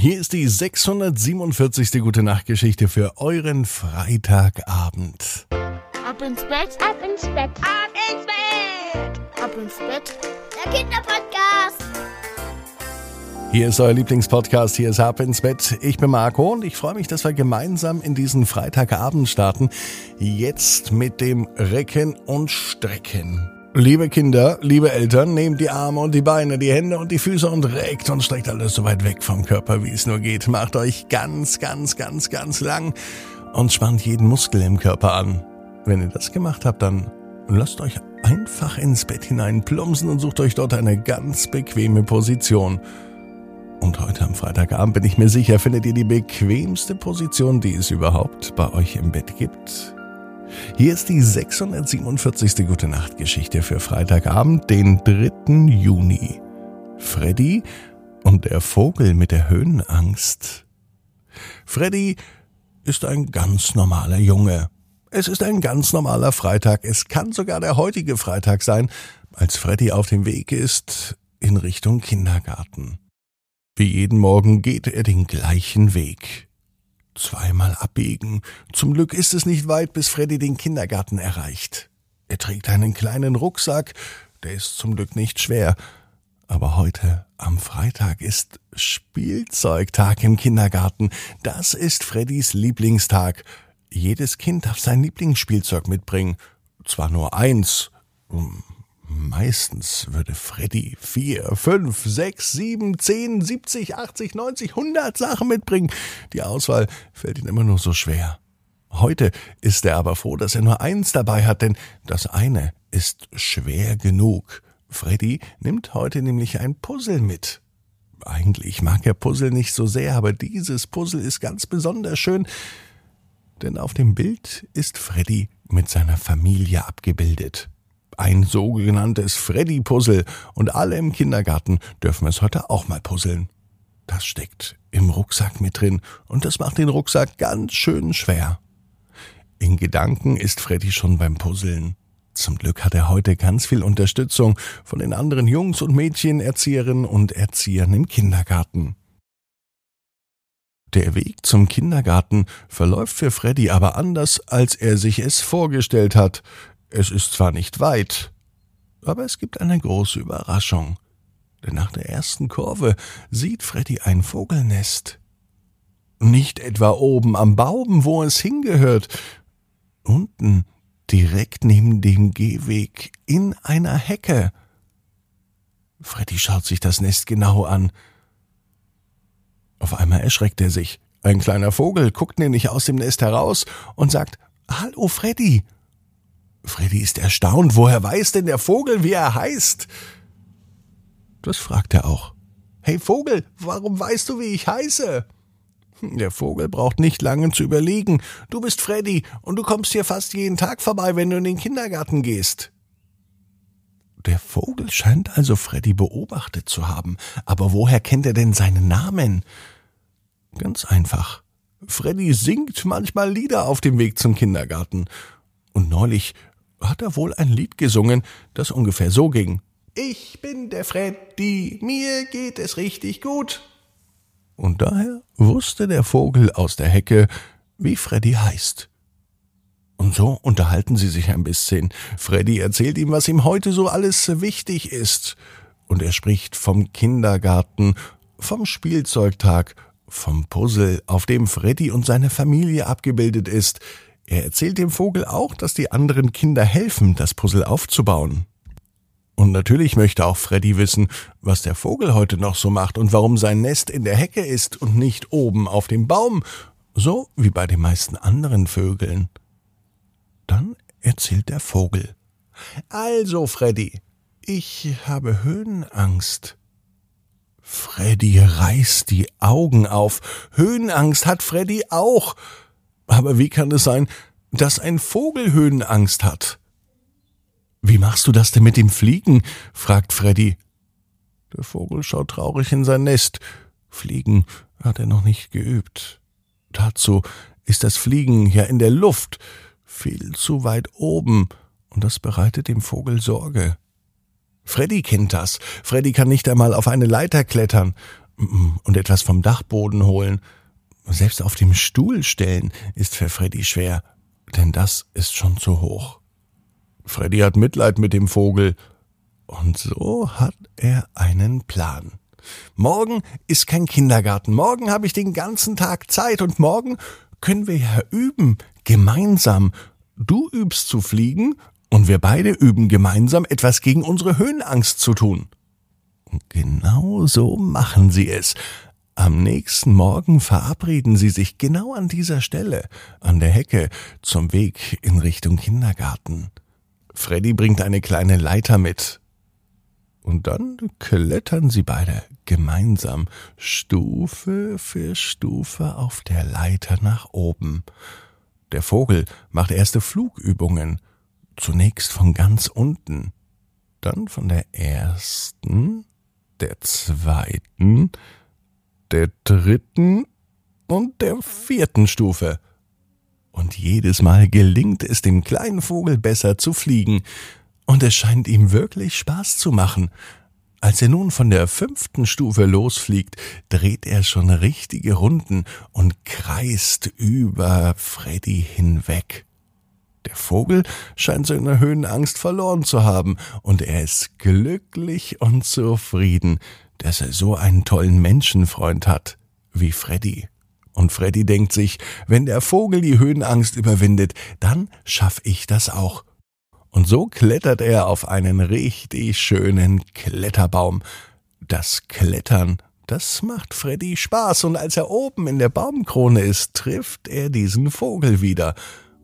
Hier ist die 647. Gute Nacht Geschichte für euren Freitagabend. Ab ins Bett, ab ins Bett, ab ins Bett, ab ins Bett. Der Kinderpodcast. Hier ist euer Lieblingspodcast, hier ist Ab ins Bett. Ich bin Marco und ich freue mich, dass wir gemeinsam in diesen Freitagabend starten. Jetzt mit dem Recken und Strecken. Liebe Kinder, liebe Eltern, nehmt die Arme und die Beine, die Hände und die Füße und reckt und streckt alles so weit weg vom Körper, wie es nur geht. Macht euch ganz, ganz, ganz, ganz lang und spannt jeden Muskel im Körper an. Wenn ihr das gemacht habt, dann lasst euch einfach ins Bett hinein plumpsen und sucht euch dort eine ganz bequeme Position. Und heute am Freitagabend bin ich mir sicher, findet ihr die bequemste Position, die es überhaupt bei euch im Bett gibt. Hier ist die 647. Gute Nacht Geschichte für Freitagabend, den 3. Juni. Freddy und der Vogel mit der Höhenangst. Freddy ist ein ganz normaler Junge. Es ist ein ganz normaler Freitag. Es kann sogar der heutige Freitag sein, als Freddy auf dem Weg ist in Richtung Kindergarten. Wie jeden Morgen geht er den gleichen Weg. Zweimal abbiegen. Zum Glück ist es nicht weit, bis Freddy den Kindergarten erreicht. Er trägt einen kleinen Rucksack, der ist zum Glück nicht schwer. Aber heute, am Freitag, ist Spielzeugtag im Kindergarten. Das ist Freddys Lieblingstag. Jedes Kind darf sein Lieblingsspielzeug mitbringen. Zwar nur eins, Meistens würde Freddy vier, fünf, sechs, sieben, zehn, siebzig, achtzig, neunzig, hundert Sachen mitbringen. Die Auswahl fällt ihm immer nur so schwer. Heute ist er aber froh, dass er nur eins dabei hat, denn das eine ist schwer genug. Freddy nimmt heute nämlich ein Puzzle mit. Eigentlich mag er Puzzle nicht so sehr, aber dieses Puzzle ist ganz besonders schön, denn auf dem Bild ist Freddy mit seiner Familie abgebildet ein sogenanntes Freddy-Puzzle und alle im Kindergarten dürfen es heute auch mal puzzeln. Das steckt im Rucksack mit drin und das macht den Rucksack ganz schön schwer. In Gedanken ist Freddy schon beim Puzzeln. Zum Glück hat er heute ganz viel Unterstützung von den anderen Jungs und Mädchen, Erzieherinnen und Erziehern im Kindergarten. Der Weg zum Kindergarten verläuft für Freddy aber anders, als er sich es vorgestellt hat. Es ist zwar nicht weit, aber es gibt eine große Überraschung. Denn nach der ersten Kurve sieht Freddy ein Vogelnest. Nicht etwa oben am Baum, wo es hingehört. Unten, direkt neben dem Gehweg, in einer Hecke. Freddy schaut sich das Nest genau an. Auf einmal erschreckt er sich. Ein kleiner Vogel guckt nämlich aus dem Nest heraus und sagt Hallo Freddy. Freddy ist erstaunt. Woher weiß denn der Vogel, wie er heißt? Das fragt er auch. Hey Vogel, warum weißt du, wie ich heiße? Der Vogel braucht nicht lange zu überlegen. Du bist Freddy und du kommst hier fast jeden Tag vorbei, wenn du in den Kindergarten gehst. Der Vogel scheint also Freddy beobachtet zu haben. Aber woher kennt er denn seinen Namen? Ganz einfach. Freddy singt manchmal Lieder auf dem Weg zum Kindergarten. Und neulich hat er wohl ein Lied gesungen, das ungefähr so ging. Ich bin der Freddy, mir geht es richtig gut. Und daher wusste der Vogel aus der Hecke, wie Freddy heißt. Und so unterhalten sie sich ein bisschen. Freddy erzählt ihm, was ihm heute so alles wichtig ist. Und er spricht vom Kindergarten, vom Spielzeugtag, vom Puzzle, auf dem Freddy und seine Familie abgebildet ist. Er erzählt dem Vogel auch, dass die anderen Kinder helfen, das Puzzle aufzubauen. Und natürlich möchte auch Freddy wissen, was der Vogel heute noch so macht und warum sein Nest in der Hecke ist und nicht oben auf dem Baum, so wie bei den meisten anderen Vögeln. Dann erzählt der Vogel. Also, Freddy, ich habe Höhenangst. Freddy reißt die Augen auf. Höhenangst hat Freddy auch. Aber wie kann es sein, dass ein Vogel Höhenangst hat? Wie machst du das denn mit dem Fliegen? fragt Freddy. Der Vogel schaut traurig in sein Nest. Fliegen hat er noch nicht geübt. Dazu ist das Fliegen ja in der Luft, viel zu weit oben, und das bereitet dem Vogel Sorge. Freddy kennt das. Freddy kann nicht einmal auf eine Leiter klettern. Und etwas vom Dachboden holen. Selbst auf dem Stuhl stellen ist für Freddy schwer, denn das ist schon zu hoch. Freddy hat Mitleid mit dem Vogel. Und so hat er einen Plan. Morgen ist kein Kindergarten. Morgen habe ich den ganzen Tag Zeit und morgen können wir ja üben. Gemeinsam. Du übst zu fliegen und wir beide üben gemeinsam etwas gegen unsere Höhenangst zu tun. Und genau so machen sie es. Am nächsten Morgen verabreden sie sich genau an dieser Stelle, an der Hecke, zum Weg in Richtung Kindergarten. Freddy bringt eine kleine Leiter mit. Und dann klettern sie beide gemeinsam Stufe für Stufe auf der Leiter nach oben. Der Vogel macht erste Flugübungen, zunächst von ganz unten, dann von der ersten, der zweiten, der dritten und der vierten Stufe. Und jedes Mal gelingt es dem kleinen Vogel besser zu fliegen, und es scheint ihm wirklich Spaß zu machen. Als er nun von der fünften Stufe losfliegt, dreht er schon richtige Runden und kreist über Freddy hinweg. Der Vogel scheint seine Höhenangst verloren zu haben, und er ist glücklich und zufrieden, dass er so einen tollen Menschenfreund hat wie Freddy. Und Freddy denkt sich, wenn der Vogel die Höhenangst überwindet, dann schaff ich das auch. Und so klettert er auf einen richtig schönen Kletterbaum. Das Klettern, das macht Freddy Spaß, und als er oben in der Baumkrone ist, trifft er diesen Vogel wieder.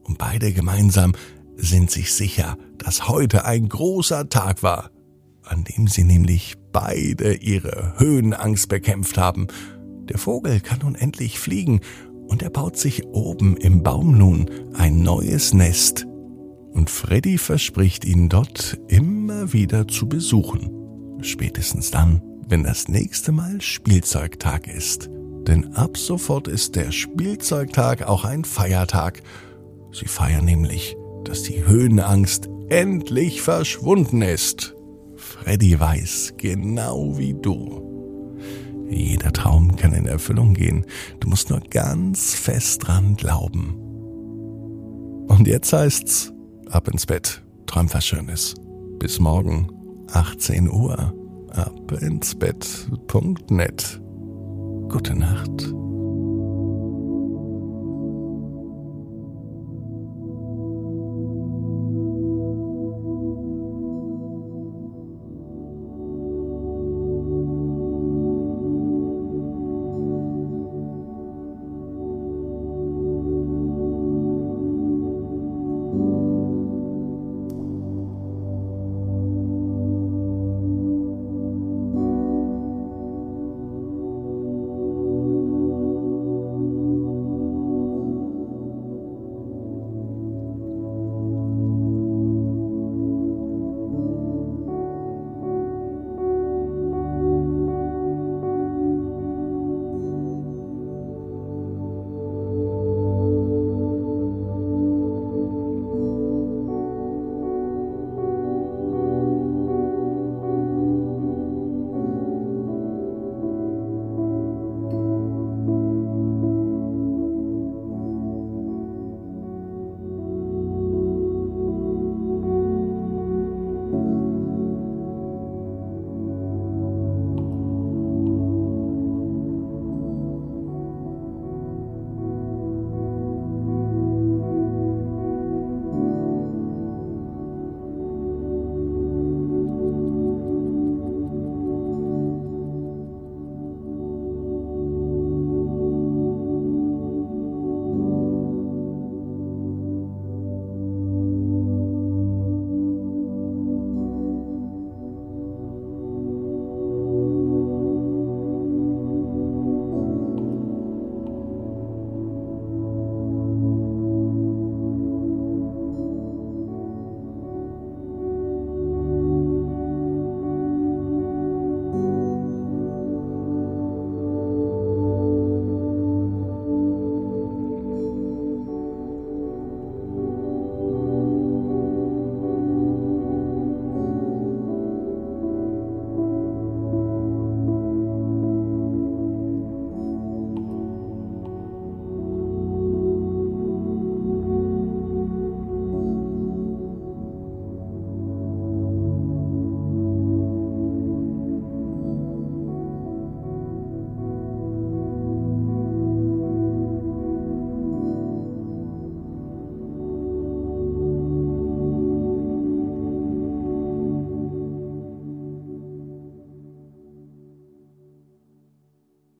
Und beide gemeinsam sind sich sicher, dass heute ein großer Tag war, an dem sie nämlich beide ihre Höhenangst bekämpft haben. Der Vogel kann nun endlich fliegen, und er baut sich oben im Baum nun ein neues Nest und Freddy verspricht ihn dort immer wieder zu besuchen. Spätestens dann, wenn das nächste Mal Spielzeugtag ist. Denn ab sofort ist der Spielzeugtag auch ein Feiertag. Sie feiern nämlich, dass die Höhenangst endlich verschwunden ist. Freddy weiß, genau wie du. Jeder Traum kann in Erfüllung gehen. Du musst nur ganz fest dran glauben. Und jetzt heißt's, ab ins Bett, träum was Schönes. Bis morgen, 18 Uhr, ab ins Bett.net. Gute Nacht.